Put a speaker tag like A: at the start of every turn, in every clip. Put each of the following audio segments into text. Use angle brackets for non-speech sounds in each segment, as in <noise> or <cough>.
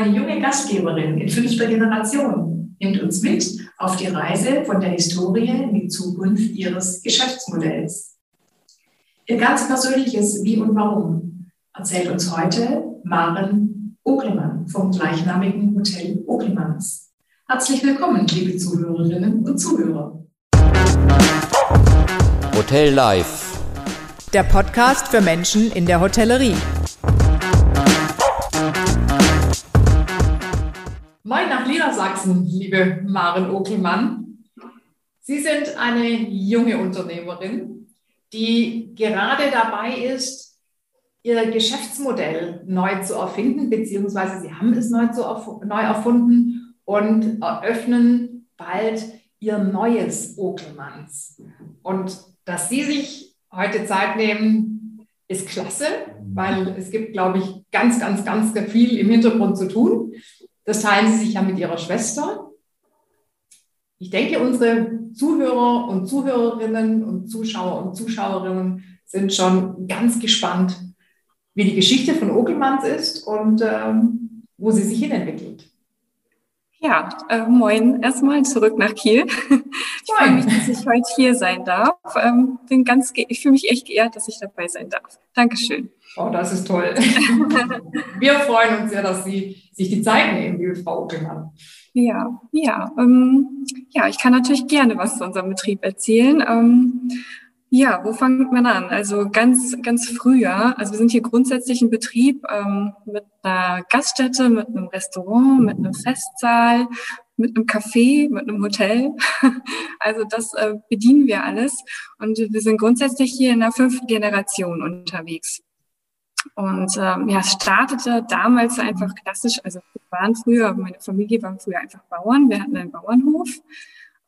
A: Eine junge Gastgeberin in fünfter Generation nimmt uns mit auf die Reise von der Historie in die Zukunft ihres Geschäftsmodells. Ihr ganz persönliches Wie und Warum erzählt uns heute Maren Oklemann vom gleichnamigen Hotel Oklemanns. Herzlich willkommen, liebe Zuhörerinnen und Zuhörer.
B: Hotel Live.
C: Der Podcast für Menschen in der Hotellerie.
A: Niedersachsen, liebe Maren Okelmann. Sie sind eine junge Unternehmerin, die gerade dabei ist, ihr Geschäftsmodell neu zu erfinden, beziehungsweise Sie haben es neu, zu neu erfunden und eröffnen bald Ihr neues Okelmanns. Und dass Sie sich heute Zeit nehmen, ist klasse, weil es gibt, glaube ich, ganz, ganz, ganz viel im Hintergrund zu tun. Das teilen sie sich ja mit ihrer Schwester. Ich denke, unsere Zuhörer und Zuhörerinnen und Zuschauer und Zuschauerinnen sind schon ganz gespannt, wie die Geschichte von Okelmanns ist und ähm, wo sie sich hinentwickelt.
D: Ja, äh, moin erstmal zurück nach Kiel. <laughs> Ich freue mich, dass ich heute hier sein darf. Ähm, bin ganz, ich fühle mich echt geehrt, dass ich dabei sein darf. Dankeschön.
A: Oh, das ist toll. <laughs> Wir freuen uns sehr, dass Sie sich die Zeit nehmen, liebe Frau Okelmann.
D: Ja, ja, ähm, ja, ich kann natürlich gerne was zu unserem Betrieb erzählen. Ähm, ja, wo fängt man an? Also ganz, ganz früher. Also wir sind hier grundsätzlich ein Betrieb ähm, mit einer Gaststätte, mit einem Restaurant, mit einem Festsaal, mit einem Café, mit einem Hotel. <laughs> Also das äh, bedienen wir alles. Und wir sind grundsätzlich hier in der fünften Generation unterwegs. Und ähm, ja, es startete damals einfach klassisch. Also wir waren früher, meine Familie waren früher einfach Bauern. Wir hatten einen Bauernhof.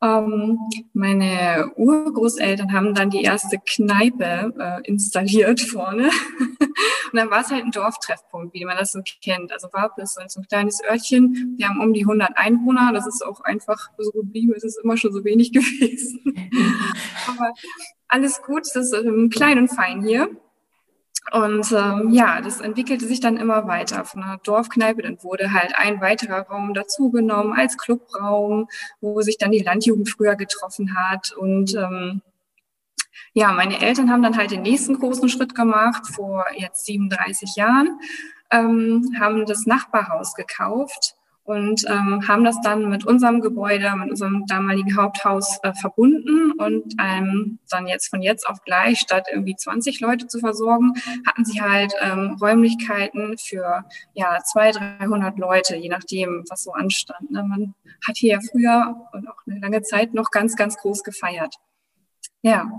D: Ähm, meine Urgroßeltern haben dann die erste Kneipe äh, installiert vorne. <laughs> und dann war es halt ein Dorftreffpunkt, wie man das so kennt. Also Warpes ist so ein kleines Örtchen. Wir haben um die 100 Einwohner. Das ist auch einfach so geblieben. Es ist immer schon so wenig <laughs> gewesen. <laughs> Aber alles gut. Das ist ähm, klein und fein hier. Und ähm, ja, das entwickelte sich dann immer weiter von einer Dorfkneipe. Dann wurde halt ein weiterer Raum dazugenommen als Clubraum, wo sich dann die Landjugend früher getroffen hat. Und ähm, ja, meine Eltern haben dann halt den nächsten großen Schritt gemacht vor jetzt 37 Jahren, ähm, haben das Nachbarhaus gekauft und ähm, haben das dann mit unserem Gebäude, mit unserem damaligen Haupthaus äh, verbunden und ähm, dann jetzt von jetzt auf gleich, statt irgendwie 20 Leute zu versorgen, hatten sie halt ähm, Räumlichkeiten für ja 200, 300 Leute, je nachdem, was so anstand. Ne? Man hat hier ja früher und auch eine lange Zeit noch ganz, ganz groß gefeiert. Ja.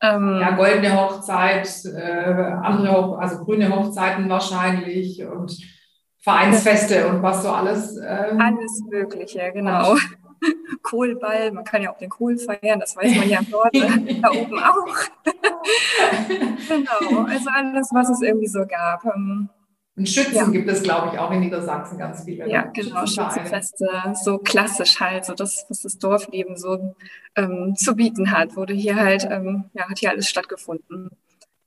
A: Ähm, ja, goldene Hochzeit, äh, andere also grüne Hochzeiten wahrscheinlich und Vereinsfeste und was so alles.
D: Ähm, alles Mögliche, genau. <laughs> Kohlball, man kann ja auch den Kohl feiern, das weiß man ja im Norden, <laughs> da oben auch. <laughs> genau, also alles, was es irgendwie so gab.
A: Ähm, und Schützen ja. gibt es, glaube ich, auch in Niedersachsen ganz viele.
D: Ja, genau, Schützenfeste, so klassisch halt, so das, was das Dorfleben so ähm, zu bieten hat, wurde hier halt, ähm, ja, hat hier alles stattgefunden.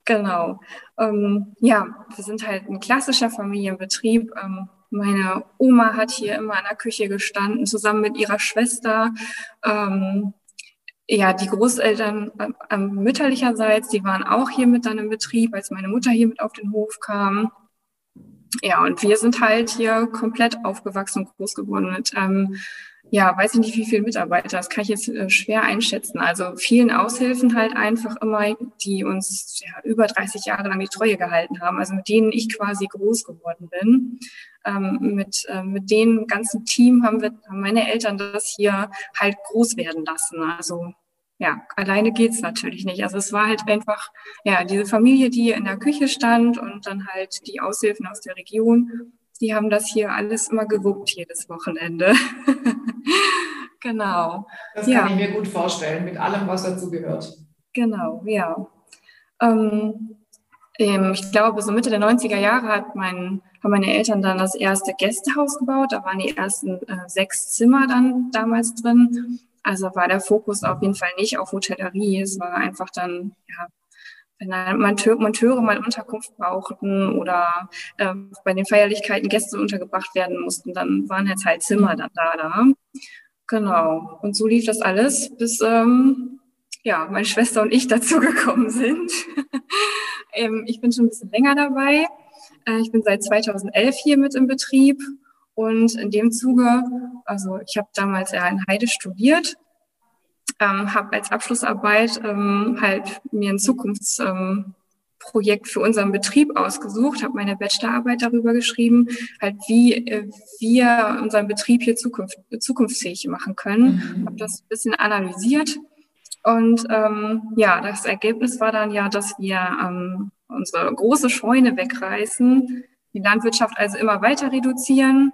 D: Genau. Ähm, ja, wir sind halt ein klassischer Familienbetrieb. Ähm, meine Oma hat hier immer in der Küche gestanden, zusammen mit ihrer Schwester. Ähm, ja, die Großeltern äh, mütterlicherseits, die waren auch hier mit dann im Betrieb, als meine Mutter hier mit auf den Hof kam. Ja, und wir sind halt hier komplett aufgewachsen und groß geworden mit ähm, ja, weiß ich nicht, wie viele Mitarbeiter, das kann ich jetzt äh, schwer einschätzen. Also vielen Aushilfen halt einfach immer, die uns ja, über 30 Jahre lang die Treue gehalten haben, also mit denen ich quasi groß geworden bin. Ähm, mit, äh, mit dem ganzen Team haben wir, haben meine Eltern das hier halt groß werden lassen. Also ja, alleine geht's natürlich nicht. Also es war halt einfach, ja, diese Familie, die in der Küche stand und dann halt die Aushilfen aus der Region die haben das hier alles immer gewuppt jedes Wochenende. <laughs> genau.
A: Das kann ja. ich mir gut vorstellen, mit allem, was dazu gehört.
D: Genau, ja. Ähm, ähm, ich glaube, so Mitte der 90er Jahre hat mein, haben meine Eltern dann das erste Gästehaus gebaut. Da waren die ersten äh, sechs Zimmer dann damals drin. Also war der Fokus auf jeden Fall nicht auf Hotellerie. Es war einfach dann ja, wenn Monteure mal Unterkunft brauchten oder äh, bei den Feierlichkeiten Gäste untergebracht werden mussten, dann waren jetzt halt Zimmer dann da. da. Genau. Und so lief das alles, bis ähm, ja, meine Schwester und ich <laughs> dazu gekommen sind. <laughs> ähm, ich bin schon ein bisschen länger dabei. Äh, ich bin seit 2011 hier mit im Betrieb und in dem Zuge, also ich habe damals ja in Heide studiert ähm, habe als Abschlussarbeit ähm, halt mir ein Zukunftsprojekt ähm, für unseren Betrieb ausgesucht, habe meine Bachelorarbeit darüber geschrieben, halt wie äh, wir unseren Betrieb hier zukunft, zukunftsfähig machen können. Mhm. Habe das ein bisschen analysiert und ähm, ja, das Ergebnis war dann ja, dass wir ähm, unsere große Scheune wegreißen, die Landwirtschaft also immer weiter reduzieren.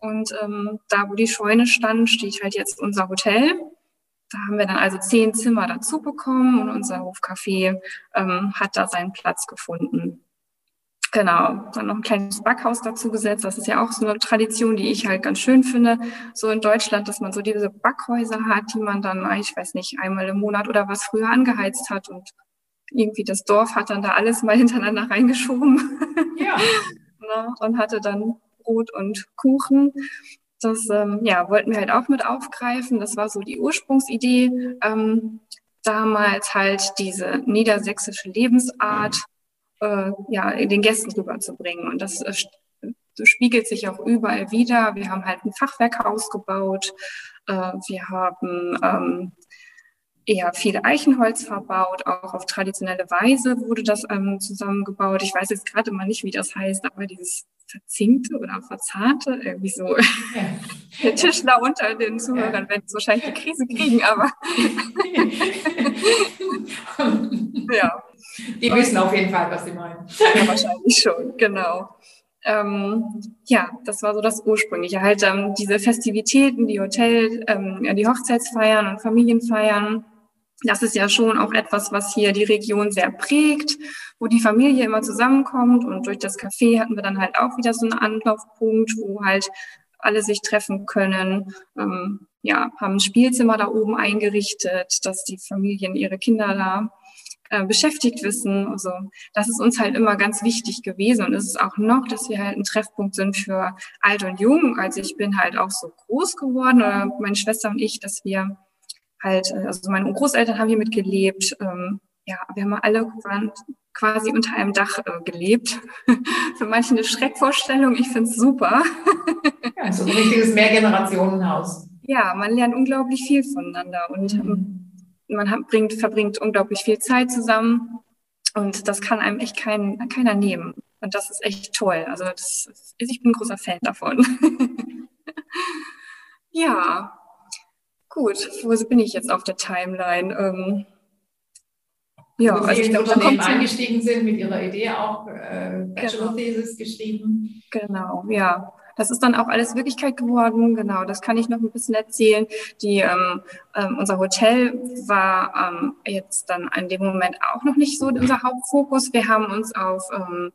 D: Und ähm, da, wo die Scheune stand, steht halt jetzt unser Hotel. Da haben wir dann also zehn Zimmer dazu bekommen und unser Hofcafé ähm, hat da seinen Platz gefunden. Genau, dann noch ein kleines Backhaus dazu gesetzt. Das ist ja auch so eine Tradition, die ich halt ganz schön finde, so in Deutschland, dass man so diese Backhäuser hat, die man dann, ich weiß nicht, einmal im Monat oder was früher angeheizt hat und irgendwie das Dorf hat dann da alles mal <laughs> hintereinander reingeschoben. Ja. <laughs> Ne, und hatte dann Brot und Kuchen. Das ähm, ja, wollten wir halt auch mit aufgreifen. Das war so die Ursprungsidee. Ähm, damals halt diese niedersächsische Lebensart äh, ja, den Gästen rüberzubringen. Und das äh, spiegelt sich auch überall wieder. Wir haben halt ein Fachwerkhaus gebaut. Äh, wir haben ähm, eher viel Eichenholz verbaut, auch auf traditionelle Weise wurde das ähm, zusammengebaut. Ich weiß jetzt gerade mal nicht, wie das heißt, aber dieses verzinkte oder verzahlte, irgendwie so. Ja. <laughs> Der Tischler unter den Zuhörern ja. werden wahrscheinlich eine Krise kriegen, aber <laughs>
A: ja. Die wissen auf jeden Fall, was sie meinen.
D: Ja, wahrscheinlich schon, genau. Ähm, ja, das war so das Ursprüngliche. Halt ähm, diese Festivitäten, die Hotel, ähm, die Hochzeitsfeiern und Familienfeiern, das ist ja schon auch etwas, was hier die Region sehr prägt, wo die Familie immer zusammenkommt. Und durch das Café hatten wir dann halt auch wieder so einen Anlaufpunkt, wo halt alle sich treffen können. Ähm, ja, haben ein Spielzimmer da oben eingerichtet, dass die Familien ihre Kinder da äh, beschäftigt wissen. Also das ist uns halt immer ganz wichtig gewesen und es ist auch noch, dass wir halt ein Treffpunkt sind für alt und jung. Also ich bin halt auch so groß geworden, oder meine Schwester und ich, dass wir halt, äh, also meine Großeltern haben hier mitgelebt. Ähm, ja, wir haben alle quasi unter einem Dach äh, gelebt. <laughs> Für manche eine Schreckvorstellung, ich finde es super.
A: ja, so ein richtiges Mehrgenerationenhaus.
D: Ja, man lernt unglaublich viel voneinander und mhm. man hat, bringt, verbringt unglaublich viel Zeit zusammen und das kann einem echt kein, keiner nehmen. Und das ist echt toll. Also das, ich bin ein großer Fan davon. <laughs> ja, Gut, wo bin ich jetzt auf der Timeline? Ähm,
A: ja, also ich glaube, Unternehmen eingestiegen sind, mit ihrer Idee auch äh, Bachelor-Thesis genau. geschrieben.
D: Genau, ja. Das ist dann auch alles Wirklichkeit geworden. Genau, das kann ich noch ein bisschen erzählen. Die, ähm, ähm, unser Hotel war ähm, jetzt dann in dem Moment auch noch nicht so unser Hauptfokus. Wir haben uns auf ähm,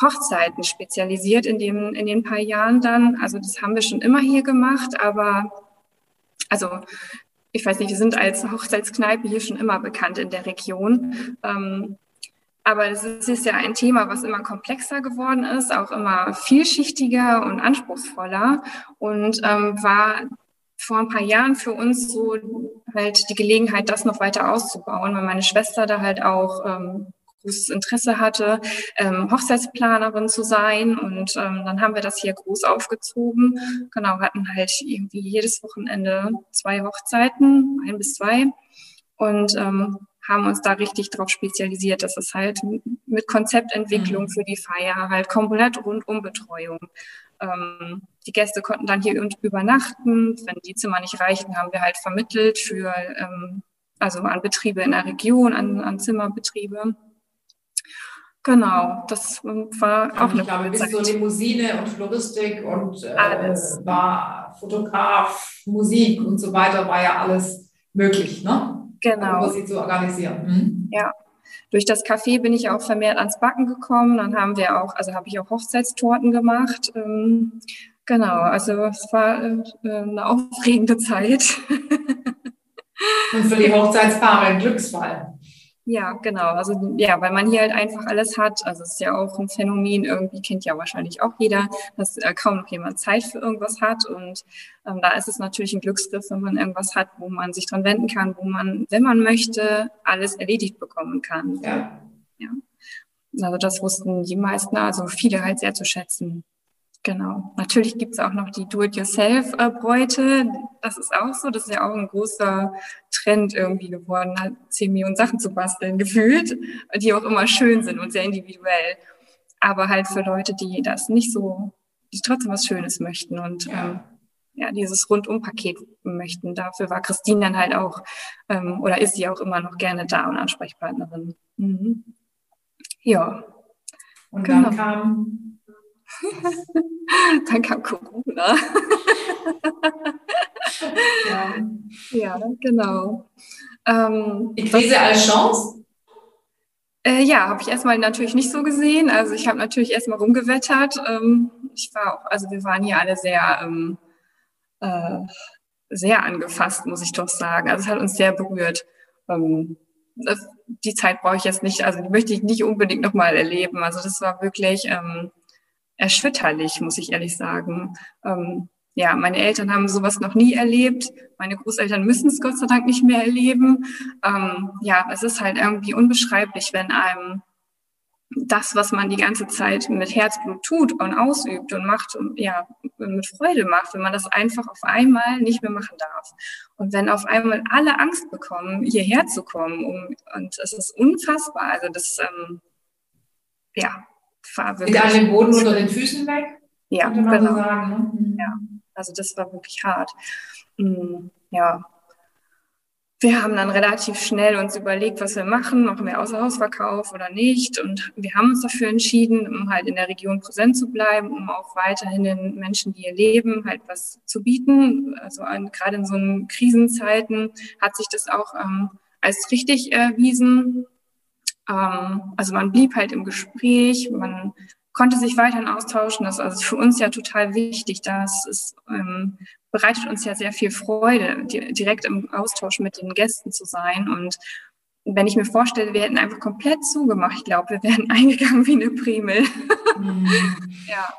D: Hochzeiten spezialisiert in, dem, in den paar Jahren dann. Also das haben wir schon immer hier gemacht, aber also ich weiß nicht, wir sind als Hochzeitskneipe hier schon immer bekannt in der Region. Ähm, aber es ist ja ein Thema, was immer komplexer geworden ist, auch immer vielschichtiger und anspruchsvoller und ähm, war vor ein paar Jahren für uns so halt die Gelegenheit, das noch weiter auszubauen, weil meine Schwester da halt auch ähm, großes Interesse hatte, ähm, Hochzeitsplanerin zu sein. Und ähm, dann haben wir das hier groß aufgezogen. Genau, hatten halt irgendwie jedes Wochenende zwei Hochzeiten, ein bis zwei. Und ähm, haben uns da richtig drauf spezialisiert. Das ist halt mit Konzeptentwicklung mhm. für die Feier, halt komplett Rundumbetreuung. Ähm, die Gäste konnten dann hier übernachten. Wenn die Zimmer nicht reichten, haben wir halt vermittelt für, ähm, also an Betriebe in der Region, an, an Zimmerbetriebe. Genau, das war auch
A: eine Ich glaube, bis zur Limousine und Floristik und äh, alles. war Fotograf, Musik und so weiter, war ja alles möglich, ne?
D: Genau.
A: Um sie zu organisieren. Mhm.
D: Ja. Durch das Café bin ich auch vermehrt ans Backen gekommen. Dann haben wir auch, also habe ich auch Hochzeitstorten gemacht. Ähm, genau, also es war äh, eine aufregende Zeit. <laughs>
A: und für die Hochzeitspaare ein Glücksfall.
D: Ja, genau. Also ja, weil man hier halt einfach alles hat. Also es ist ja auch ein Phänomen, irgendwie kennt ja wahrscheinlich auch jeder, dass äh, kaum noch jemand Zeit für irgendwas hat. Und ähm, da ist es natürlich ein Glücksgriff, wenn man irgendwas hat, wo man sich dran wenden kann, wo man, wenn man möchte, alles erledigt bekommen kann. Ja. ja. Also das wussten die meisten, also viele halt sehr zu schätzen. Genau. Natürlich gibt es auch noch die Do-it-yourself-Bräute. Das ist auch so. Das ist ja auch ein großer Trend irgendwie geworden, halt zehn Millionen Sachen zu basteln, <laughs> gefühlt, die auch immer schön sind und sehr individuell. Aber halt für Leute, die das nicht so, die trotzdem was Schönes möchten und ja, ähm, ja dieses Rundum-Paket möchten. Dafür war Christine dann halt auch, ähm, oder ist sie auch immer noch gerne da und Ansprechpartnerin. Mhm. Ja.
A: Und genau. dann kam <laughs>
D: Dann kam Corona. <laughs> ja. ja, genau.
A: Ähm, Die Krise als Chance?
D: Äh, ja, habe ich erstmal natürlich nicht so gesehen. Also ich habe natürlich erstmal rumgewettert. Ähm, ich war auch, also wir waren hier alle sehr, ähm, äh, sehr angefasst, muss ich doch sagen. Also es hat uns sehr berührt. Ähm, die Zeit brauche ich jetzt nicht, also die möchte ich nicht unbedingt nochmal erleben. Also das war wirklich, ähm, erschütterlich, muss ich ehrlich sagen. Ähm, ja, meine Eltern haben sowas noch nie erlebt. Meine Großeltern müssen es Gott sei Dank nicht mehr erleben. Ähm, ja, es ist halt irgendwie unbeschreiblich, wenn einem das, was man die ganze Zeit mit Herzblut tut und ausübt und macht und ja, mit Freude macht, wenn man das einfach auf einmal nicht mehr machen darf. Und wenn auf einmal alle Angst bekommen, hierher zu kommen, um, und es ist unfassbar. Also das, ähm, ja,
A: war wirklich. Mit einem Boden unter den Füßen weg?
D: Ja, genau. Sagen, ne? Mhm. Ja, also das war wirklich hart. Mm, ja. Wir haben dann relativ schnell uns überlegt, was wir machen, machen wir Außerhausverkauf oder nicht. Und wir haben uns dafür entschieden, um halt in der Region präsent zu bleiben, um auch weiterhin den Menschen, die hier leben, halt was zu bieten. Also an, gerade in so Krisenzeiten hat sich das auch ähm, als richtig erwiesen. Ähm, also man blieb halt im Gespräch, man konnte sich weiterhin austauschen. Das ist also für uns ja total wichtig. Das ist, ähm, bereitet uns ja sehr viel Freude, di direkt im Austausch mit den Gästen zu sein. Und wenn ich mir vorstelle, wir hätten einfach komplett zugemacht, ich glaube, wir wären <laughs> eingegangen wie eine Primel. Mhm. <laughs>
A: ja.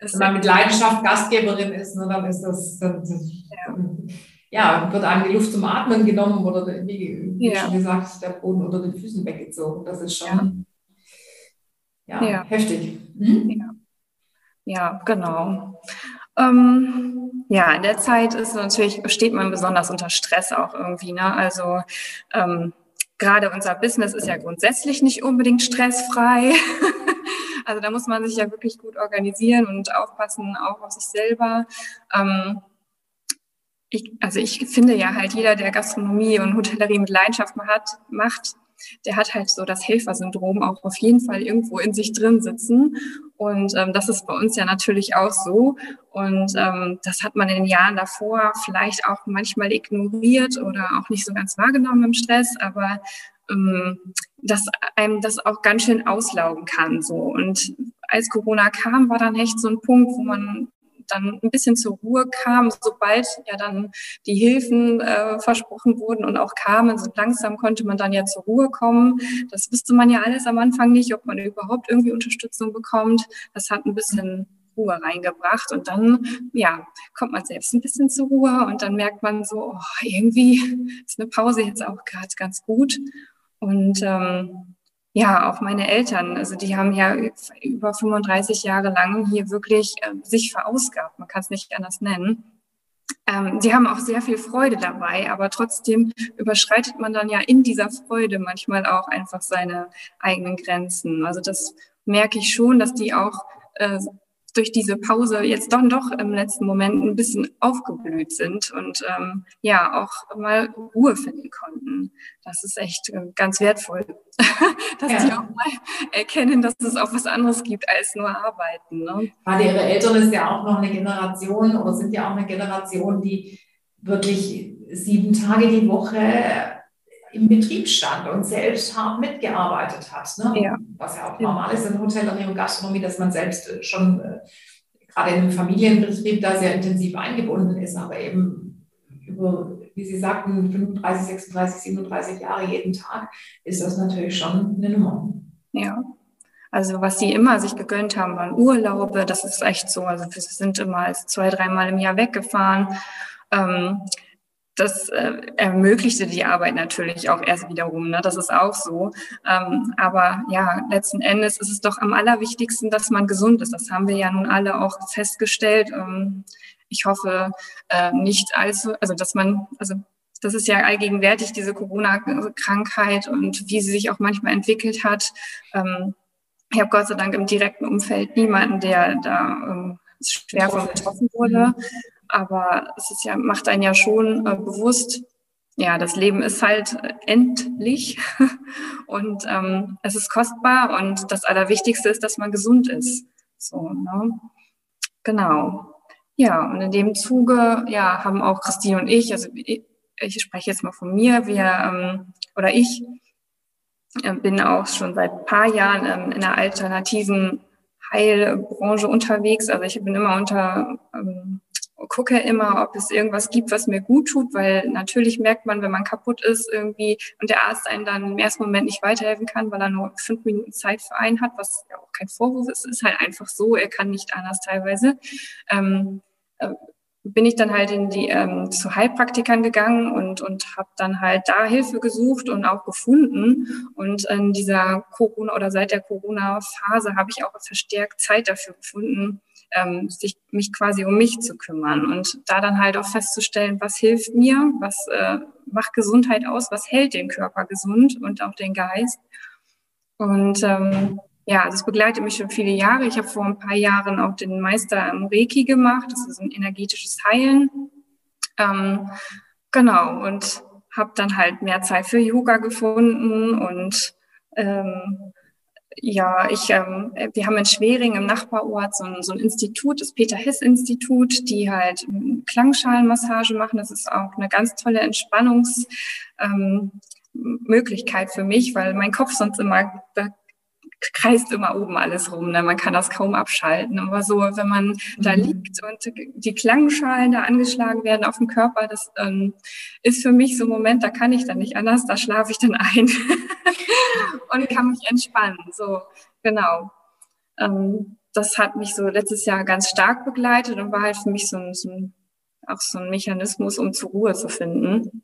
A: Wenn man mit Leidenschaft Gastgeberin ist, ne, dann ist das, das, das ja ja, wird einem die Luft zum Atmen genommen oder wie, wie ja. schon gesagt, der Boden unter den Füßen weggezogen. Das ist schon ja. Ja, heftig.
D: Hm? Ja. ja, genau. Ähm, ja, in der Zeit ist natürlich, steht man besonders unter Stress auch irgendwie. Ne? Also ähm, gerade unser Business ist ja grundsätzlich nicht unbedingt stressfrei. <laughs> also da muss man sich ja wirklich gut organisieren und aufpassen, auch auf sich selber. Ähm, ich, also ich finde ja halt jeder, der Gastronomie und Hotellerie mit Leidenschaft hat, macht, der hat halt so das Helfersyndrom auch auf jeden Fall irgendwo in sich drin sitzen. Und ähm, das ist bei uns ja natürlich auch so. Und ähm, das hat man in den Jahren davor vielleicht auch manchmal ignoriert oder auch nicht so ganz wahrgenommen im Stress, aber ähm, dass einem das auch ganz schön auslaugen kann. So. Und als Corona kam, war dann echt so ein Punkt, wo man dann ein bisschen zur Ruhe kam, sobald ja dann die Hilfen äh, versprochen wurden und auch kamen. So langsam konnte man dann ja zur Ruhe kommen. Das wusste man ja alles am Anfang nicht, ob man überhaupt irgendwie Unterstützung bekommt. Das hat ein bisschen Ruhe reingebracht und dann, ja, kommt man selbst ein bisschen zur Ruhe und dann merkt man so, oh, irgendwie ist eine Pause jetzt auch gerade ganz gut. Und ähm, ja, auch meine Eltern, also die haben ja über 35 Jahre lang hier wirklich äh, sich verausgabt, man kann es nicht anders nennen. Ähm, die haben auch sehr viel Freude dabei, aber trotzdem überschreitet man dann ja in dieser Freude manchmal auch einfach seine eigenen Grenzen. Also das merke ich schon, dass die auch äh, durch diese Pause jetzt doch, doch im letzten Moment ein bisschen aufgeblüht sind und ähm, ja auch mal Ruhe finden konnten. Das ist echt äh, ganz wertvoll, <laughs> dass ja. die auch mal erkennen, dass es auch was anderes gibt als nur Arbeiten. Ne?
A: Gerade ihre Eltern ist ja auch noch eine Generation oder sind ja auch eine Generation, die wirklich sieben Tage die Woche im Betrieb stand und selbst hart mitgearbeitet hat. Ne? Ja. Was ja auch normal ist in Hotellerie und Gastronomie, dass man selbst äh, schon äh, gerade in einem Familienbetrieb da sehr intensiv eingebunden ist, aber eben über wie Sie sagten, 35, 36, 37 Jahre jeden Tag, ist das natürlich schon eine Nummer.
D: Ja. Also was sie immer sich gegönnt haben, waren Urlaube. Das ist echt so. Also wir sind immer zwei, dreimal im Jahr weggefahren. Ähm, das äh, ermöglichte die Arbeit natürlich auch erst wiederum. Ne? Das ist auch so. Ähm, aber ja, letzten Endes ist es doch am allerwichtigsten, dass man gesund ist. Das haben wir ja nun alle auch festgestellt. Ähm, ich hoffe äh, nicht allzu, also dass man, also das ist ja allgegenwärtig, diese Corona-Krankheit und wie sie sich auch manchmal entwickelt hat. Ähm, ich habe Gott sei Dank im direkten Umfeld niemanden, der da ähm, schwer von betroffen wurde. Aber es ist ja, macht einen ja schon äh, bewusst, ja, das Leben ist halt endlich <laughs> und ähm, es ist kostbar und das Allerwichtigste ist, dass man gesund ist. So, ne? Genau. Ja, und in dem Zuge, ja, haben auch Christine und ich, also ich, ich spreche jetzt mal von mir, wir ähm, oder ich äh, bin auch schon seit paar Jahren ähm, in einer alternativen Heilbranche unterwegs. Also ich bin immer unter ähm, gucke immer, ob es irgendwas gibt, was mir gut tut, weil natürlich merkt man, wenn man kaputt ist irgendwie und der Arzt einen dann im ersten Moment nicht weiterhelfen kann, weil er nur fünf Minuten Zeit für einen hat, was ja auch kein Vorwurf ist, ist halt einfach so, er kann nicht anders teilweise. Ähm, äh, bin ich dann halt in die ähm, zu Heilpraktikern gegangen und und habe dann halt da Hilfe gesucht und auch gefunden und in dieser Corona oder seit der Corona Phase habe ich auch verstärkt Zeit dafür gefunden ähm, sich mich quasi um mich zu kümmern und da dann halt auch festzustellen, was hilft mir, was äh, macht Gesundheit aus, was hält den Körper gesund und auch den Geist. Und ähm, ja, das begleitet mich schon viele Jahre. Ich habe vor ein paar Jahren auch den Meister im Reiki gemacht. Das ist ein energetisches Heilen. Ähm, genau, und habe dann halt mehr Zeit für Yoga gefunden und ähm, ja, ich, ähm, wir haben in Schwering im Nachbarort so ein, so ein Institut, das Peter-Hess-Institut, die halt Klangschalenmassage machen. Das ist auch eine ganz tolle Entspannungsmöglichkeit ähm, für mich, weil mein Kopf sonst immer, kreist immer oben alles rum. Ne? Man kann das kaum abschalten. Aber so, wenn man mhm. da liegt und die Klangschalen da angeschlagen werden auf dem Körper, das ähm, ist für mich so ein Moment, da kann ich dann nicht anders, da schlafe ich dann ein <laughs> und kann mich entspannen. So, genau. Ähm, das hat mich so letztes Jahr ganz stark begleitet und war halt für mich so ein, so ein auch so ein Mechanismus, um zur Ruhe zu finden.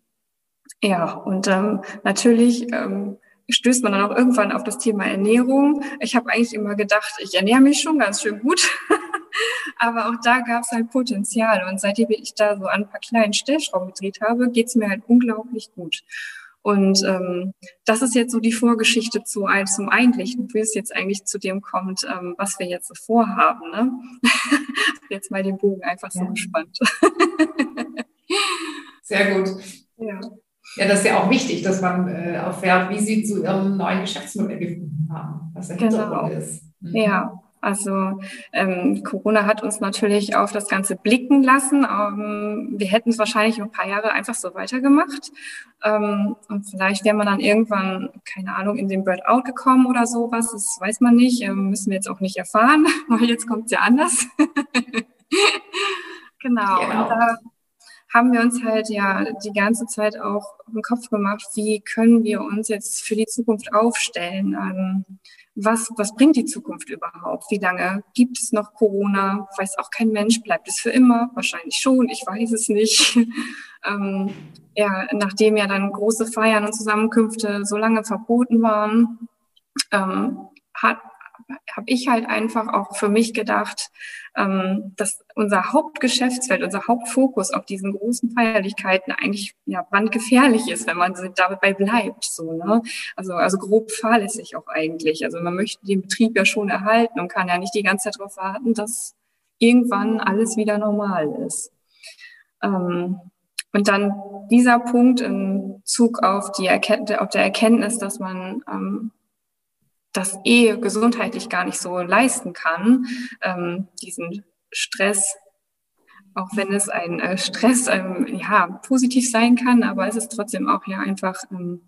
D: Ja, und ähm, natürlich ähm, stößt man dann auch irgendwann auf das Thema Ernährung. Ich habe eigentlich immer gedacht, ich ernähre mich schon ganz schön gut. <laughs> Aber auch da gab es halt Potenzial. Und seitdem ich da so an ein paar kleinen Stellschrauben gedreht habe, geht es mir halt unglaublich gut. Und ähm, das ist jetzt so die Vorgeschichte zu, zum Eigentlichen, wie es jetzt eigentlich zu dem kommt, ähm, was wir jetzt so vorhaben. Ne? <laughs> jetzt mal den Bogen einfach so ja. gespannt. <laughs>
A: Sehr gut. Ja. Ja, das ist ja auch wichtig, dass man äh, erfährt, wie Sie zu Ihrem neuen Geschäftsmodell gefunden haben, was der genau. Hintergrund ist.
D: Mhm. Ja, also ähm, Corona hat uns natürlich auf das Ganze blicken lassen. Ähm, wir hätten es wahrscheinlich ein paar Jahre einfach so weitergemacht. Ähm, und vielleicht wäre man dann irgendwann, keine Ahnung, in den Burnout gekommen oder sowas. Das weiß man nicht. Ähm, müssen wir jetzt auch nicht erfahren, <laughs> weil jetzt kommt es ja anders. genau. <laughs> genau. Und da haben wir uns halt ja die ganze Zeit auch im Kopf gemacht, wie können wir uns jetzt für die Zukunft aufstellen? Ähm, was, was bringt die Zukunft überhaupt? Wie lange gibt es noch Corona? Weiß auch kein Mensch. Bleibt es für immer? Wahrscheinlich schon. Ich weiß es nicht. <laughs> ähm, ja, nachdem ja dann große Feiern und Zusammenkünfte so lange verboten waren, ähm, hat, habe ich halt einfach auch für mich gedacht, ähm, dass unser Hauptgeschäftsfeld, unser Hauptfokus auf diesen großen Feierlichkeiten eigentlich ja brandgefährlich ist, wenn man dabei bleibt. So, ne? Also, also grob fahrlässig auch eigentlich. Also man möchte den Betrieb ja schon erhalten und kann ja nicht die ganze Zeit darauf warten, dass irgendwann alles wieder normal ist. Ähm, und dann dieser Punkt im Zug auf, die Erkenntnis, auf der Erkenntnis, dass man ähm, das eh gesundheitlich gar nicht so leisten kann, ähm, diesen Stress, auch wenn es ein äh, Stress ähm, ja positiv sein kann, aber es ist trotzdem auch ja einfach ähm,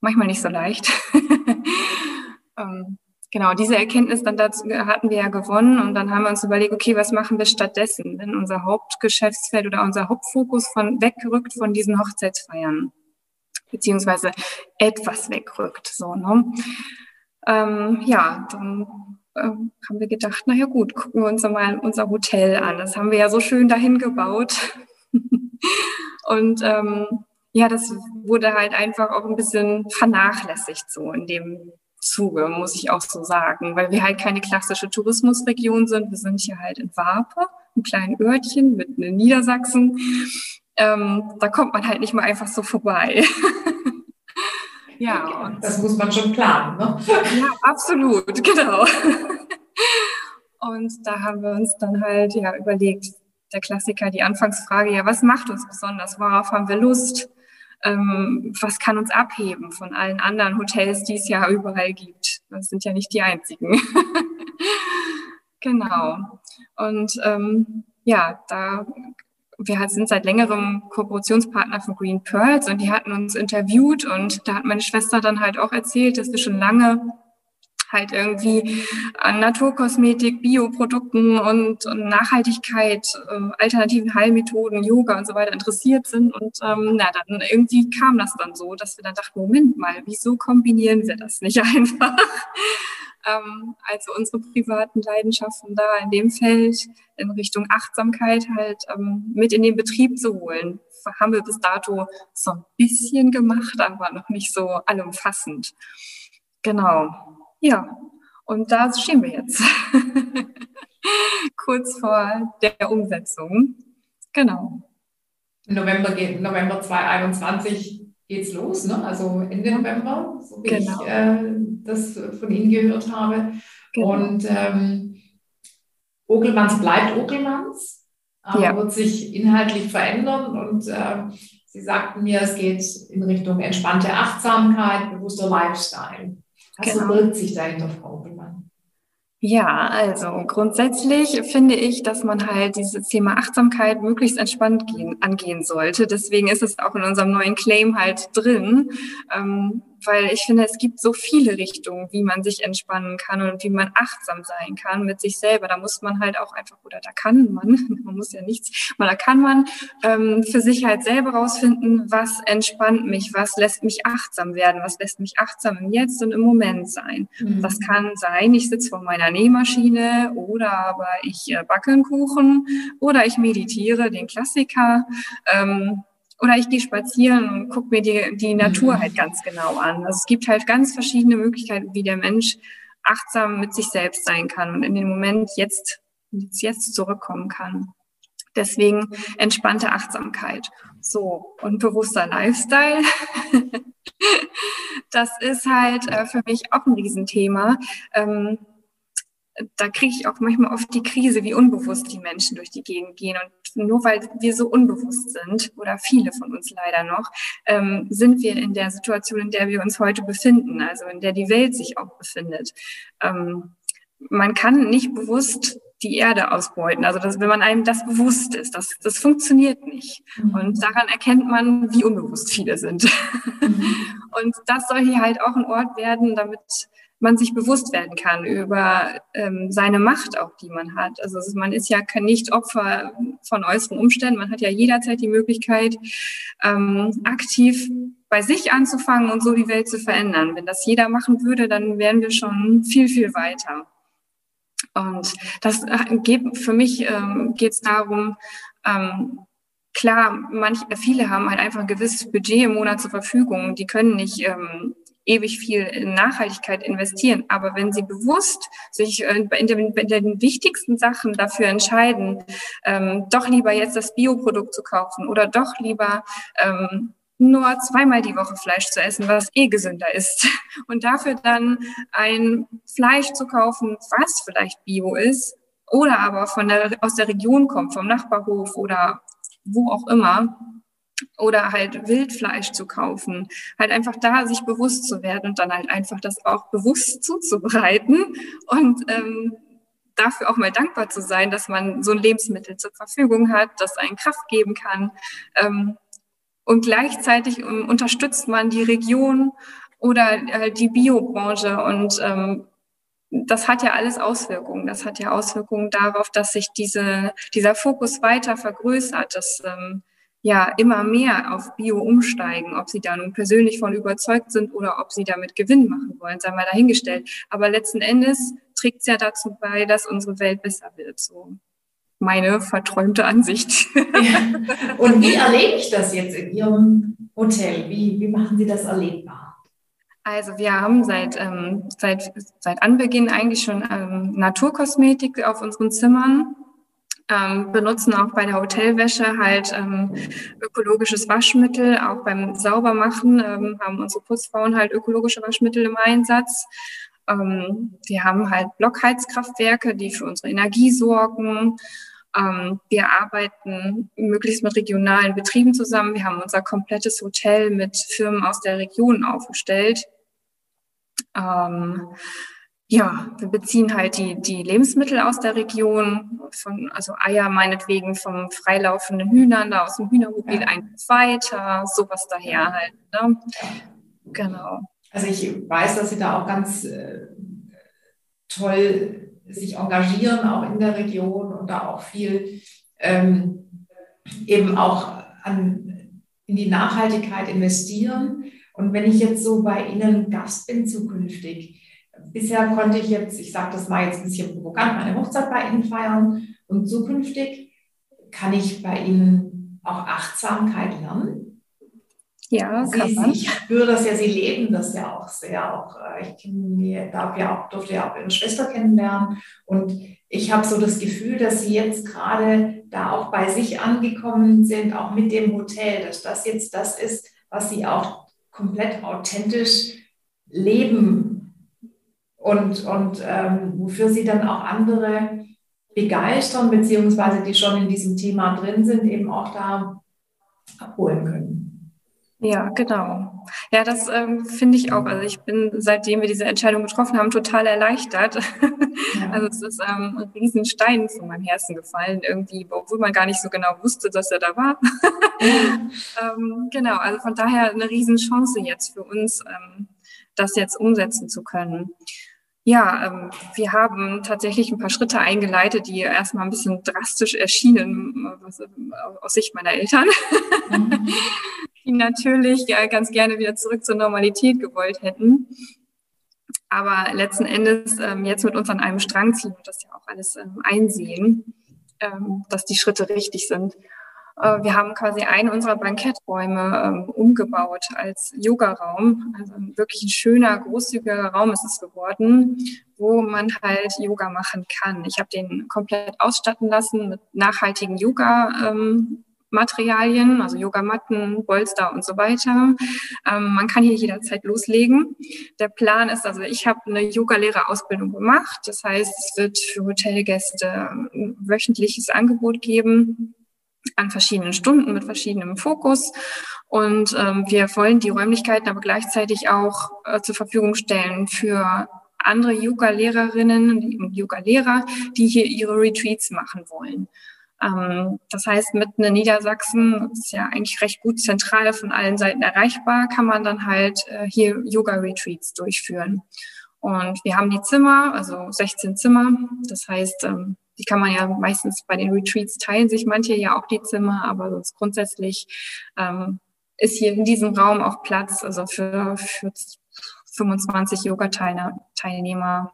D: manchmal nicht so leicht. <laughs> ähm, genau, diese Erkenntnis dann dazu hatten wir ja gewonnen und dann haben wir uns überlegt, okay, was machen wir stattdessen, wenn unser Hauptgeschäftsfeld oder unser Hauptfokus von wegrückt von diesen Hochzeitsfeiern, beziehungsweise etwas wegrückt, so, ne? Ähm, ja, dann ähm, haben wir gedacht, naja gut, gucken wir uns mal unser Hotel an. Das haben wir ja so schön dahin gebaut. <laughs> und ähm, ja, das wurde halt einfach auch ein bisschen vernachlässigt so in dem Zuge, muss ich auch so sagen, weil wir halt keine klassische Tourismusregion sind. Wir sind hier halt in Warpe, ein kleines Örtchen mitten in Niedersachsen. Ähm, da kommt man halt nicht mal einfach so vorbei. <laughs>
A: ja, und das muss man schon planen, ne?
D: Ja, absolut, <laughs> genau. Und da haben wir uns dann halt ja überlegt, der Klassiker, die Anfangsfrage, ja, was macht uns besonders? Worauf haben wir Lust? ähm, was kann uns abheben von allen anderen Hotels, die es ja überall gibt. Das sind ja nicht die einzigen. <laughs> genau. Und ähm, ja, da wir sind seit längerem Kooperationspartner von Green Pearls und die hatten uns interviewt und da hat meine Schwester dann halt auch erzählt, dass wir schon lange halt irgendwie an Naturkosmetik, Bioprodukten und, und Nachhaltigkeit, äh, alternativen Heilmethoden, Yoga und so weiter interessiert sind. Und ähm, na, dann irgendwie kam das dann so, dass wir dann dachten, Moment mal, wieso kombinieren wir das nicht <laughs> einfach? Ähm, also unsere privaten Leidenschaften da in dem Feld in Richtung Achtsamkeit halt ähm, mit in den Betrieb zu holen. Haben wir bis dato so ein bisschen gemacht, aber noch nicht so allumfassend. Genau. Ja, und da stehen wir jetzt. <laughs> Kurz vor der Umsetzung. Genau.
A: November, geht, November 2021 es los, ne? also Ende November, so wie genau. ich äh, das von Ihnen gehört habe. Genau. Und ähm, Ogelmanns bleibt Ogelmanns, aber ja. wird sich inhaltlich verändern. Und äh, Sie sagten mir, es geht in Richtung entspannte Achtsamkeit, bewusster Lifestyle. Was genau. verbirgt sich dahinter, Frau Oppelmann?
D: Ja, also grundsätzlich finde ich, dass man halt dieses Thema Achtsamkeit möglichst entspannt gehen, angehen sollte. Deswegen ist es auch in unserem neuen Claim halt drin. Ähm, weil ich finde, es gibt so viele Richtungen, wie man sich entspannen kann und wie man achtsam sein kann mit sich selber. Da muss man halt auch einfach, oder da kann man, <laughs> man muss ja nichts, da kann man ähm, für sich halt selber rausfinden, was entspannt mich, was lässt mich achtsam werden, was lässt mich achtsam im Jetzt und im Moment sein. Mhm. Das kann sein, ich sitze vor meiner Nähmaschine oder aber ich äh, backe einen Kuchen oder ich meditiere, den Klassiker. Ähm, oder ich gehe spazieren und gucke mir die, die Natur halt ganz genau an. Also es gibt halt ganz verschiedene Möglichkeiten, wie der Mensch achtsam mit sich selbst sein kann und in den Moment jetzt, jetzt zurückkommen kann. Deswegen entspannte Achtsamkeit. So, und bewusster Lifestyle. <laughs> das ist halt äh, für mich auch ein Riesenthema. Ähm, da kriege ich auch manchmal oft die Krise, wie unbewusst die Menschen durch die Gegend gehen. Und nur weil wir so unbewusst sind, oder viele von uns leider noch, ähm, sind wir in der Situation, in der wir uns heute befinden, also in der die Welt sich auch befindet. Ähm, man kann nicht bewusst die Erde ausbeuten. Also das, wenn man einem das bewusst ist, das, das funktioniert nicht. Mhm. Und daran erkennt man, wie unbewusst viele sind. Mhm. <laughs> Und das soll hier halt auch ein Ort werden, damit man sich bewusst werden kann über ähm, seine Macht auch, die man hat. Also man ist ja nicht Opfer von äußeren Umständen. Man hat ja jederzeit die Möglichkeit, ähm, aktiv bei sich anzufangen und so die Welt zu verändern. Wenn das jeder machen würde, dann wären wir schon viel, viel weiter. Und das äh, geht für mich ähm, geht es darum, ähm, klar, manche, viele haben halt einfach ein gewisses Budget im Monat zur Verfügung. Die können nicht ähm, ewig viel in Nachhaltigkeit investieren. Aber wenn sie bewusst sich äh, in den, in den wichtigsten Sachen dafür entscheiden, ähm, doch lieber jetzt das Bioprodukt zu kaufen oder doch lieber ähm, nur zweimal die Woche Fleisch zu essen, was eh gesünder ist. <laughs> Und dafür dann ein Fleisch zu kaufen, was vielleicht Bio ist oder aber von der, aus der Region kommt, vom Nachbarhof oder wo auch immer, oder halt Wildfleisch zu kaufen. Halt einfach da sich bewusst zu werden und dann halt einfach das auch bewusst zuzubereiten und ähm, dafür auch mal dankbar zu sein, dass man so ein Lebensmittel zur Verfügung hat, das einen Kraft geben kann. Ähm, und gleichzeitig ähm, unterstützt man die Region oder äh, die Biobranche und ähm, das hat ja alles Auswirkungen. Das hat ja Auswirkungen darauf, dass sich diese, dieser Fokus weiter vergrößert, dass ähm, ja immer mehr auf Bio umsteigen. Ob sie da nun persönlich von überzeugt sind oder ob sie damit Gewinn machen wollen, sei mal dahingestellt. Aber letzten Endes trägt es ja dazu bei, dass unsere Welt besser wird. So meine verträumte Ansicht.
A: Ja. Und wie erlebe ich das jetzt in Ihrem Hotel? Wie, wie machen Sie das erlebbar?
D: Also wir haben seit, ähm, seit, seit Anbeginn eigentlich schon ähm, Naturkosmetik auf unseren Zimmern, ähm, benutzen auch bei der Hotelwäsche halt ähm, ökologisches Waschmittel, auch beim Saubermachen ähm, haben unsere Putzfrauen halt ökologische Waschmittel im Einsatz. Ähm, wir haben halt Blockheizkraftwerke, die für unsere Energie sorgen. Ähm, wir arbeiten möglichst mit regionalen Betrieben zusammen. Wir haben unser komplettes Hotel mit Firmen aus der Region aufgestellt. Ja, wir beziehen halt die, die Lebensmittel aus der Region, von, also Eier meinetwegen vom freilaufenden Hühnern, da aus dem Hühnermobil ja. ein weiter, sowas daher halt. Ne?
A: Genau. Also ich weiß, dass Sie da auch ganz äh, toll sich engagieren, auch in der Region und da auch viel ähm, eben auch an, in die Nachhaltigkeit investieren. Und wenn ich jetzt so bei Ihnen Gast bin zukünftig, bisher konnte ich jetzt, ich sage das mal jetzt ein bisschen provokant, meine Hochzeit bei Ihnen feiern und zukünftig kann ich bei Ihnen auch Achtsamkeit lernen. Ja, Sie, kann Ich spüre das ja, Sie leben das ja auch sehr. Auch, äh, ich darf ja auch, durfte ja auch Ihre Schwester kennenlernen. Und ich habe so das Gefühl, dass Sie jetzt gerade da auch bei sich angekommen sind, auch mit dem Hotel, dass das jetzt das ist, was Sie auch komplett authentisch leben und, und ähm, wofür Sie dann auch andere begeistern, beziehungsweise die schon in diesem Thema drin sind, eben auch da abholen können.
D: Ja, genau. Ja, das ähm, finde ich auch. Also ich bin, seitdem wir diese Entscheidung getroffen haben, total erleichtert. Ja. Also es ist ähm, ein Riesenstein von meinem Herzen gefallen, irgendwie, obwohl man gar nicht so genau wusste, dass er da war. Ja. <laughs> ähm, genau, also von daher eine Riesenchance jetzt für uns, ähm, das jetzt umsetzen zu können. Ja, ähm, wir haben tatsächlich ein paar Schritte eingeleitet, die erstmal ein bisschen drastisch erschienen was, äh, aus Sicht meiner Eltern. Mhm. <laughs> die natürlich ja, ganz gerne wieder zurück zur Normalität gewollt hätten. Aber letzten Endes ähm, jetzt mit uns an einem Strang ziehen und das ja auch alles ähm, einsehen, dass die Schritte richtig sind. Äh, wir haben quasi einen unserer Banketträume ähm, umgebaut als Yoga-Raum. Also wirklich ein schöner, großzügiger Raum ist es geworden, wo man halt Yoga machen kann. Ich habe den komplett ausstatten lassen mit nachhaltigen Yoga. Ähm, Materialien, also Yogamatten, Bolster und so weiter. Ähm, man kann hier jederzeit loslegen. Der Plan ist also, ich habe eine Yogalehrerausbildung gemacht. Das heißt, es wird für Hotelgäste ein wöchentliches Angebot geben an verschiedenen Stunden mit verschiedenem Fokus. Und ähm, wir wollen die Räumlichkeiten aber gleichzeitig auch äh, zur Verfügung stellen für andere Yoga-Lehrerinnen und Yoga-Lehrer, die hier ihre Retreats machen wollen. Ähm, das heißt, mitten in Niedersachsen ist ja eigentlich recht gut zentral von allen Seiten erreichbar, kann man dann halt äh, hier Yoga-Retreats durchführen. Und wir haben die Zimmer, also 16 Zimmer. Das heißt, ähm, die kann man ja meistens bei den Retreats teilen sich manche ja auch die Zimmer, aber sonst grundsätzlich ähm, ist hier in diesem Raum auch Platz, also für, für 25 Yoga-Teilnehmer,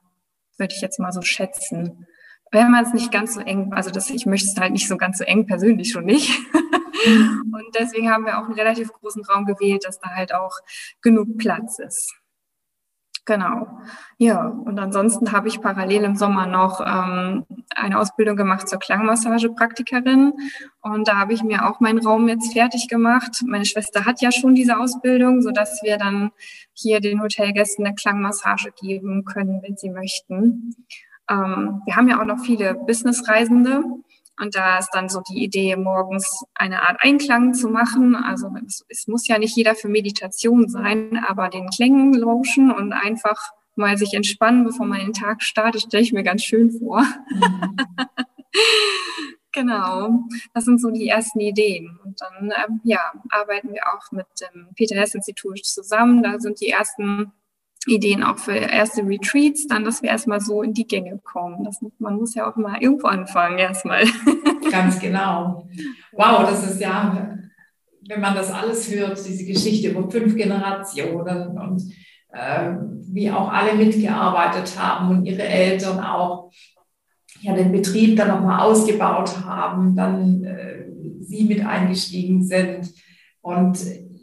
D: würde ich jetzt mal so schätzen wenn man es nicht ganz so eng, also das, ich möchte es halt nicht so ganz so eng persönlich schon nicht. Mhm. <laughs> Und deswegen haben wir auch einen relativ großen Raum gewählt, dass da halt auch genug Platz ist. Genau. Ja, und ansonsten habe ich parallel im Sommer noch ähm, eine Ausbildung gemacht zur Klangmassagepraktikerin. Und da habe ich mir auch meinen Raum jetzt fertig gemacht. Meine Schwester hat ja schon diese Ausbildung, sodass wir dann hier den Hotelgästen eine Klangmassage geben können, wenn sie möchten. Ähm, wir haben ja auch noch viele Businessreisende. Und da ist dann so die Idee, morgens eine Art Einklang zu machen. Also es, es muss ja nicht jeder für Meditation sein, aber den Klängen lauschen und einfach mal sich entspannen, bevor man den Tag startet, stelle ich mir ganz schön vor. <laughs> Genau, das sind so die ersten Ideen. Und dann ähm, ja, arbeiten wir auch mit dem Peter Hess Institut zusammen. Da sind die ersten Ideen auch für erste Retreats, dann, dass wir erstmal so in die Gänge kommen. Das, man muss ja auch mal irgendwo anfangen erstmal. <laughs>
A: Ganz genau. Wow, das ist ja, wenn man das alles hört, diese Geschichte über fünf Generationen und äh, wie auch alle mitgearbeitet haben und ihre Eltern auch ja, den Betrieb dann nochmal ausgebaut haben, dann äh, sie mit eingestiegen sind und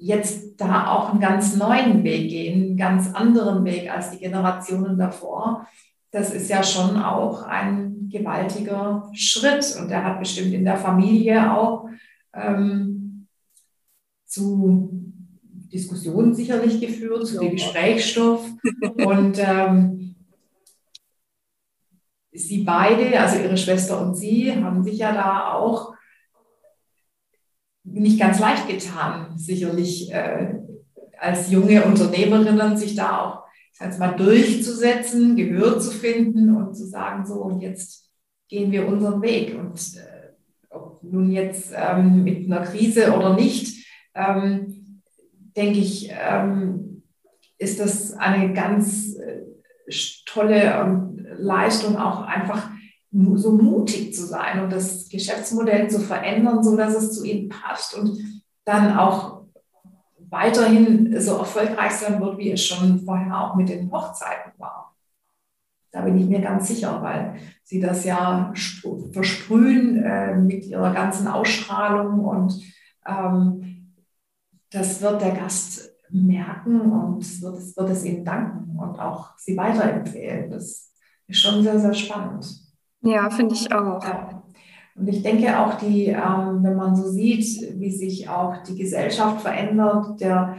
A: jetzt da auch einen ganz neuen Weg gehen, einen ganz anderen Weg als die Generationen davor. Das ist ja schon auch ein gewaltiger Schritt und der hat bestimmt in der Familie auch ähm, zu Diskussionen sicherlich geführt, zu dem Gesprächsstoff und ähm, Sie beide, also Ihre Schwester und Sie, haben sich ja da auch nicht ganz leicht getan, sicherlich äh, als junge Unternehmerinnen sich da auch ich sage mal durchzusetzen, Gehör zu finden und zu sagen, so und jetzt gehen wir unseren Weg. Und äh, ob nun jetzt ähm, mit einer Krise oder nicht, ähm, denke ich, ähm, ist das eine ganz äh, tolle ähm, Leistung auch einfach so mutig zu sein und das Geschäftsmodell zu verändern, so dass es zu ihnen passt und dann auch weiterhin so erfolgreich sein wird, wie es schon vorher auch mit den Hochzeiten war. Da bin ich mir ganz sicher, weil sie das ja versprühen äh, mit ihrer ganzen Ausstrahlung und ähm, das wird der Gast merken und wird wird es ihnen danken und auch sie weiterempfehlen. Das ist schon sehr, sehr spannend.
D: Ja, finde ich auch.
A: Und ich denke auch, die, ähm, wenn man so sieht, wie sich auch die Gesellschaft verändert, der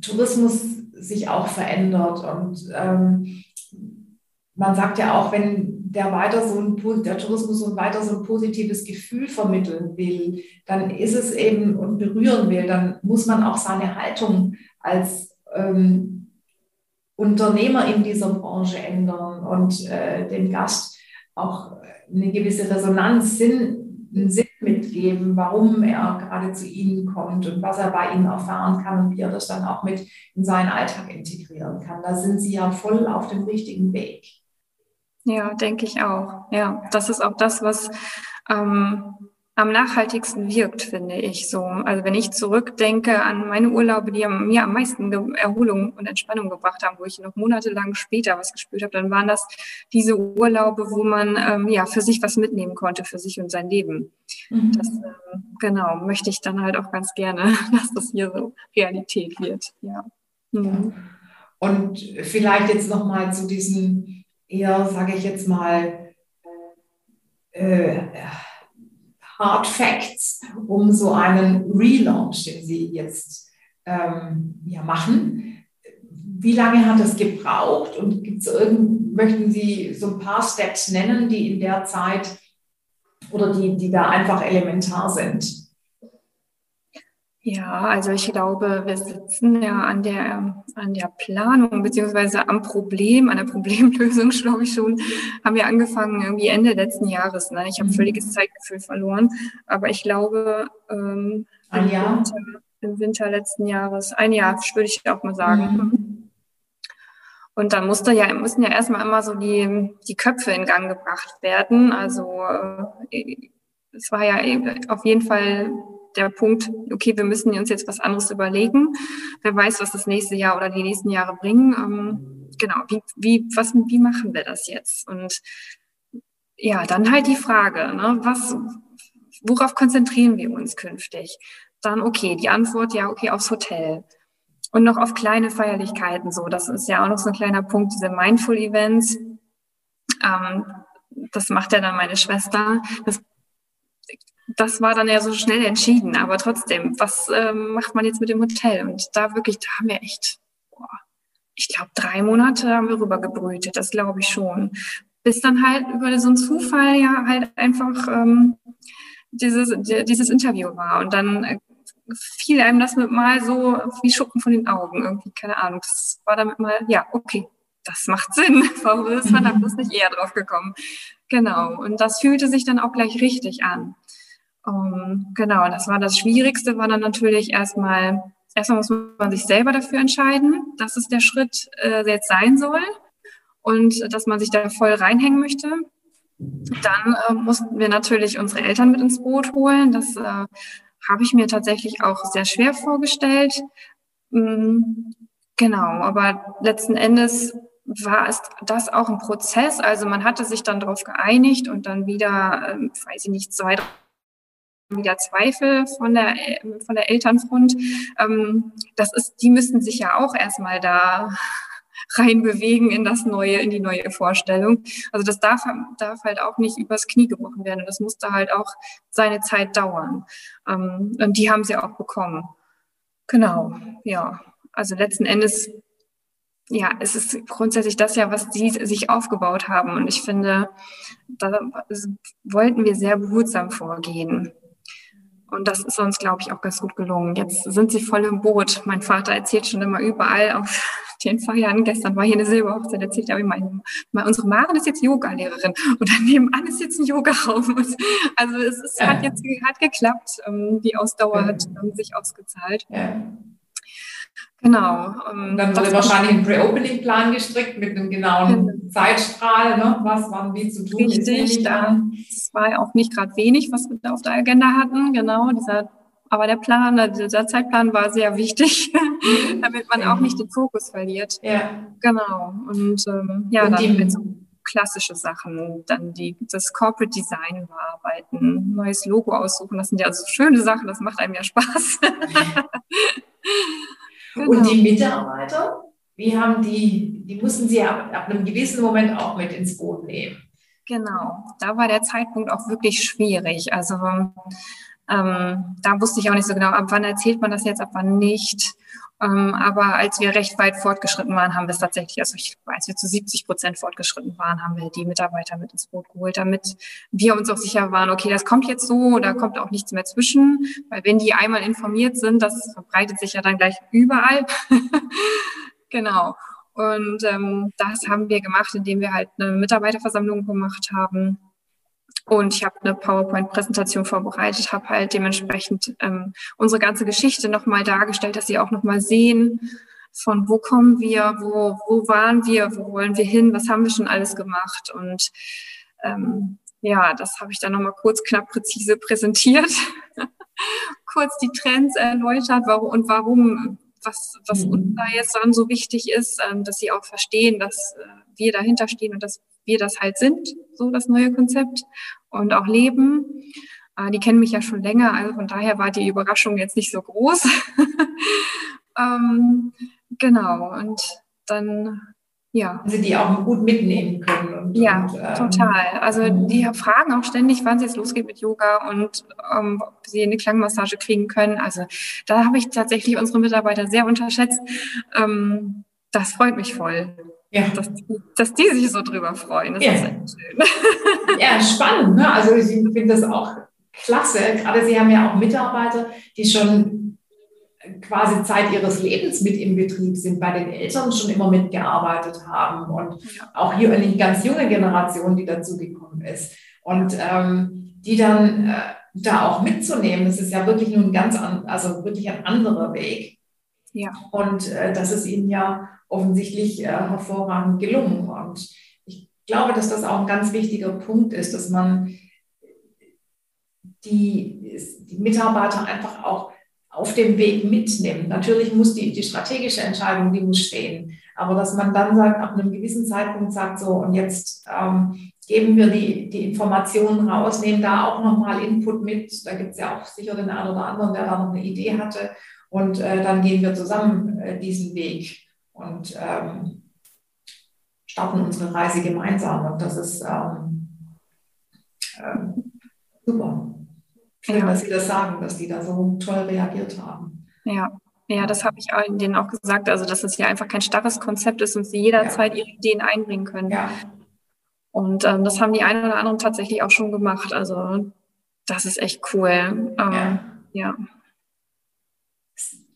A: Tourismus sich auch verändert. Und ähm, man sagt ja auch, wenn der weiter so ein, der Tourismus und weiter so ein positives Gefühl vermitteln will, dann ist es eben und berühren will, dann muss man auch seine Haltung als ähm, Unternehmer in dieser Branche ändern und äh, dem Gast auch eine gewisse Resonanz, Sinn, einen Sinn mitgeben, warum er gerade zu Ihnen kommt und was er bei Ihnen erfahren kann und wie er das dann auch mit in seinen Alltag integrieren kann. Da sind Sie ja voll auf dem richtigen Weg.
D: Ja, denke ich auch. Ja, das ist auch das, was ähm, am nachhaltigsten wirkt, finde ich so. Also wenn ich zurückdenke an meine Urlaube, die mir am meisten Erholung und Entspannung gebracht haben, wo ich noch monatelang später was gespürt habe, dann waren das diese Urlaube, wo man ähm, ja für sich was mitnehmen konnte, für sich und sein Leben. Mhm. Das äh, genau möchte ich dann halt auch ganz gerne, <laughs> dass das hier so Realität wird. Ja. Mhm.
A: Und vielleicht jetzt noch mal zu diesen eher, sage ich jetzt mal, äh, Hard Facts, um so einen Relaunch, den Sie jetzt ähm, ja, machen. Wie lange hat es gebraucht und gibt's irgend, möchten Sie so ein paar Steps nennen, die in der Zeit oder die, die da einfach elementar sind?
D: Ja, also ich glaube, wir sitzen ja an der, an der Planung beziehungsweise am Problem, an der <laughs> Problemlösung, glaube ich schon, haben wir angefangen irgendwie Ende letzten Jahres. Ne? Ich habe mhm. völliges Zeitgefühl verloren, aber ich glaube, ähm,
A: ein Jahr?
D: Winter, im Winter letzten Jahres, ein Jahr, würde ich auch mal sagen. Mhm. Und dann musste ja, mussten ja erstmal immer so die, die Köpfe in Gang gebracht werden. Also äh, es war ja auf jeden Fall der Punkt, okay, wir müssen uns jetzt was anderes überlegen. Wer weiß, was das nächste Jahr oder die nächsten Jahre bringen. Ähm, genau, wie, wie, was, wie machen wir das jetzt? Und ja, dann halt die Frage, ne, was, worauf konzentrieren wir uns künftig? Dann, okay, die Antwort, ja, okay, aufs Hotel. Und noch auf kleine Feierlichkeiten so. Das ist ja auch noch so ein kleiner Punkt, diese Mindful Events. Ähm, das macht ja dann meine Schwester. Das das war dann ja so schnell entschieden. Aber trotzdem, was ähm, macht man jetzt mit dem Hotel? Und da wirklich, da haben wir echt, boah, ich glaube, drei Monate haben wir rübergebrütet, das glaube ich schon. Bis dann halt über so einen Zufall ja halt einfach ähm, dieses, dieses Interview war. Und dann äh, fiel einem das mit mal so wie Schuppen von den Augen. Irgendwie, keine Ahnung. Das war damit mal, ja, okay, das macht <laughs> Sinn. Warum ist man da bloß nicht eher drauf gekommen? Genau. Und das fühlte sich dann auch gleich richtig an. Um, ähm, genau, das war das Schwierigste, war dann natürlich erstmal erstmal muss man sich selber dafür entscheiden, dass es der Schritt äh, jetzt sein soll und dass man sich da voll reinhängen möchte. Dann äh, mussten wir natürlich unsere Eltern mit ins Boot holen. Das äh, habe ich mir tatsächlich auch sehr schwer vorgestellt. Mhm, genau, aber letzten Endes war es das auch ein Prozess. Also man hatte sich dann darauf geeinigt und dann wieder, äh, weiß ich nicht, zwei, wieder Zweifel von der, von der Elternfront. Ähm, das ist, die müssten sich ja auch erstmal da <laughs> reinbewegen in das neue, in die neue Vorstellung. Also das darf, darf halt auch nicht übers Knie gebrochen werden. Das musste halt auch seine Zeit dauern. Ähm, und die haben sie auch bekommen. Genau, ja. Also letzten Endes, ja, es ist grundsätzlich das ja, was sie sich aufgebaut haben. Und ich finde, da wollten wir sehr behutsam vorgehen. Und das ist uns, glaube ich, auch ganz gut gelungen. Jetzt sind sie voll im Boot. Mein Vater erzählt schon immer überall auf <laughs> den Feiern. Gestern war hier eine Silberhochzeit, erzählt er mein, mein, unsere Maren ist jetzt Yoga-Lehrerin und daneben an ist jetzt ein Yoga-Raum. Also es ist, ja. hat jetzt hat geklappt. Ähm, die Ausdauer hat ähm, sich ausgezahlt. Ja.
A: Genau. Ähm, dann wurde wahrscheinlich ein Pre-Opening-Plan gestrickt mit einem genauen genau. Zeitstrahl, ne? was wann wie zu tun
D: Richtig, ist. Das war auch nicht gerade wenig, was wir da auf der Agenda hatten. Genau, dieser, aber der Plan, dieser Zeitplan war sehr wichtig, <laughs> damit man auch nicht den Fokus verliert. Ja. Genau. Und ähm, ja, Und dann mit so klassische Sachen, dann die, das Corporate Design bearbeiten, neues Logo aussuchen. Das sind ja also schöne Sachen, das macht einem ja Spaß. <laughs>
A: Genau. Und die Mitarbeiter, wie haben die, die mussten sie ab, ab einem gewissen Moment auch mit ins Boot nehmen.
D: Genau, da war der Zeitpunkt auch wirklich schwierig. Also ähm, da wusste ich auch nicht so genau, ab wann erzählt man das jetzt, ab wann nicht. Ähm, aber als wir recht weit fortgeschritten waren, haben wir es tatsächlich, also ich, als wir zu 70 Prozent fortgeschritten waren, haben wir die Mitarbeiter mit ins Boot geholt, damit wir uns auch sicher waren, okay, das kommt jetzt so, da kommt auch nichts mehr zwischen, weil wenn die einmal informiert sind, das verbreitet sich ja dann gleich überall. <laughs> genau. Und ähm, das haben wir gemacht, indem wir halt eine Mitarbeiterversammlung gemacht haben und ich habe eine PowerPoint-Präsentation vorbereitet, habe halt dementsprechend ähm, unsere ganze Geschichte nochmal dargestellt, dass sie auch nochmal sehen, von wo kommen wir, wo, wo waren wir, wo wollen wir hin, was haben wir schon alles gemacht. Und ähm, ja, das habe ich dann nochmal kurz, knapp, präzise präsentiert. <laughs> kurz die Trends erläutert warum, und warum, was, was mhm. uns da jetzt dann so wichtig ist, ähm, dass sie auch verstehen, dass äh, wir dahinter stehen und dass wir das halt sind, so das neue Konzept und auch leben. Äh, die kennen mich ja schon länger, also von daher war die Überraschung jetzt nicht so groß. <laughs> ähm, genau, und dann ja.
A: Also die auch gut mitnehmen können.
D: Und, ja, und, ähm, total. Also mhm. die fragen auch ständig, wann es jetzt losgeht mit Yoga und ähm, ob sie eine Klangmassage kriegen können. Also da habe ich tatsächlich unsere Mitarbeiter sehr unterschätzt. Ähm, das freut mich voll. Ja. Dass, dass die sich so drüber freuen. Das
A: ja. ist schön. <laughs> Ja, spannend. Ne? Also ich finde das auch klasse. Gerade Sie haben ja auch Mitarbeiter, die schon quasi Zeit ihres Lebens mit im Betrieb sind, bei den Eltern schon immer mitgearbeitet haben und auch hier eine ganz junge Generation, die dazugekommen ist. Und ähm, die dann äh, da auch mitzunehmen, das ist ja wirklich nur ein ganz, an, also wirklich ein anderer Weg. Ja. Und äh, das ist ihnen ja offensichtlich äh, hervorragend gelungen. Und ich glaube, dass das auch ein ganz wichtiger Punkt ist, dass man die, die Mitarbeiter einfach auch auf dem Weg mitnimmt. Natürlich muss die, die strategische Entscheidung, die muss stehen. Aber dass man dann sagt, ab einem gewissen Zeitpunkt sagt so, und jetzt ähm, geben wir die, die Informationen raus, nehmen da auch nochmal Input mit. Da gibt es ja auch sicher den einen oder anderen, der da noch eine Idee hatte. Und äh, dann gehen wir zusammen äh, diesen Weg und ähm, starten unsere Reise gemeinsam. Und das ist ähm, ähm, super. Schön, ja. dass Sie das sagen, dass die da so toll reagiert haben.
D: Ja. Ja, das habe ich denen auch gesagt. Also, dass es ja einfach kein starres Konzept ist und sie jederzeit ja. ihre Ideen einbringen können. Ja. Und ähm, das haben die einen oder anderen tatsächlich auch schon gemacht. Also, das ist echt cool. Ähm, ja. ja.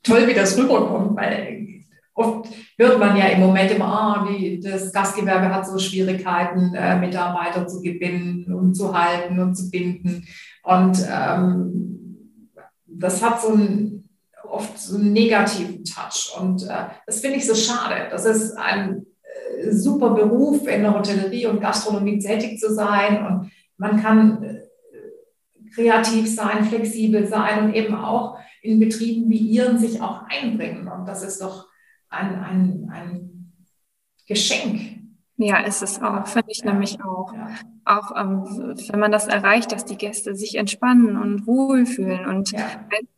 A: Toll, wie das rüberkommt, weil oft hört man ja im Moment immer, ah, wie das Gastgewerbe hat so Schwierigkeiten, äh, Mitarbeiter zu gewinnen und zu halten und zu binden. Und ähm, das hat so einen oft so einen negativen Touch. Und äh, das finde ich so schade. Das ist ein äh, super Beruf, in der Hotellerie und Gastronomie tätig zu sein. Und man kann äh, kreativ sein, flexibel sein und eben auch in Betrieben wie Ihren sich auch einbringen. Und das ist doch ein, ein, ein Geschenk.
D: Ja, ist es auch, finde ich ja. nämlich auch. Ja. Auch ähm, wenn man das erreicht, dass die Gäste sich entspannen und wohlfühlen und ja.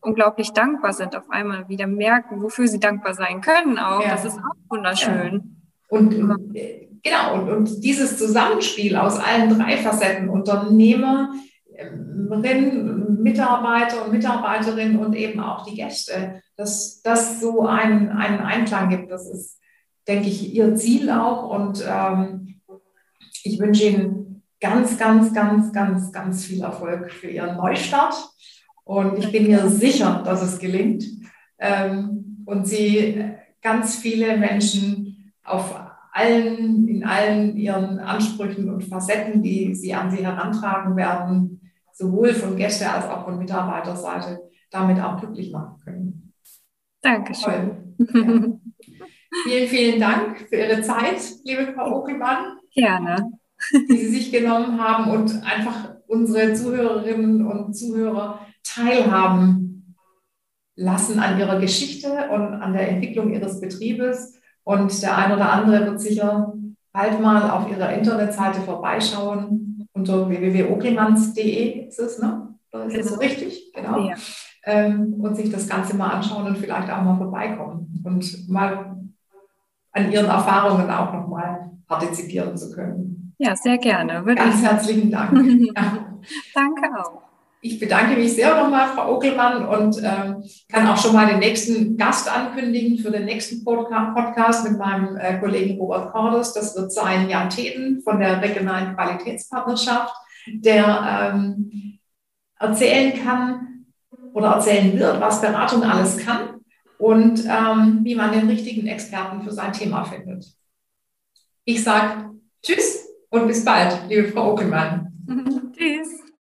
D: unglaublich dankbar sind, auf einmal wieder merken, wofür sie dankbar sein können auch. Das ist auch wunderschön.
A: Und, und genau, und, und dieses Zusammenspiel aus allen drei Facetten, Unternehmer, Mitarbeiter und Mitarbeiterinnen und eben auch die Gäste, dass das so einen, einen Einklang gibt. Das ist, denke ich, Ihr Ziel auch. Und ähm, ich wünsche Ihnen ganz, ganz, ganz, ganz, ganz viel Erfolg für Ihren Neustart. Und ich bin mir sicher, dass es gelingt. Ähm, und Sie ganz viele Menschen auf allen, in allen ihren Ansprüchen und Facetten, die Sie an Sie herantragen werden, sowohl von Gäste- als auch von Mitarbeiterseite damit auch glücklich machen können.
D: Dankeschön.
A: Ja. Vielen, vielen Dank für Ihre Zeit, liebe Frau Okelmann.
D: Gerne.
A: Die Sie sich genommen haben und einfach unsere Zuhörerinnen und Zuhörer teilhaben lassen an ihrer Geschichte und an der Entwicklung ihres Betriebes. Und der ein oder andere wird sicher bald mal auf ihrer Internetseite vorbeischauen unter www.oklimanns.de ist es, ne? Ist das so richtig? Genau. Ja. Ähm, und sich das Ganze mal anschauen und vielleicht auch mal vorbeikommen und mal an ihren Erfahrungen auch nochmal partizipieren zu können.
D: Ja, sehr gerne.
A: Würde Ganz herzlichen Dank. <laughs> ja.
D: Danke auch.
A: Ich bedanke mich sehr nochmal, Frau Okelmann, und ähm, kann auch schon mal den nächsten Gast ankündigen für den nächsten Podcast mit meinem äh, Kollegen Robert Cordes. Das wird sein Jan Teden von der Regionalen Qualitätspartnerschaft, der ähm, erzählen kann oder erzählen wird, was Beratung alles kann und ähm, wie man den richtigen Experten für sein Thema findet. Ich sage Tschüss und bis bald, liebe Frau Okelmann.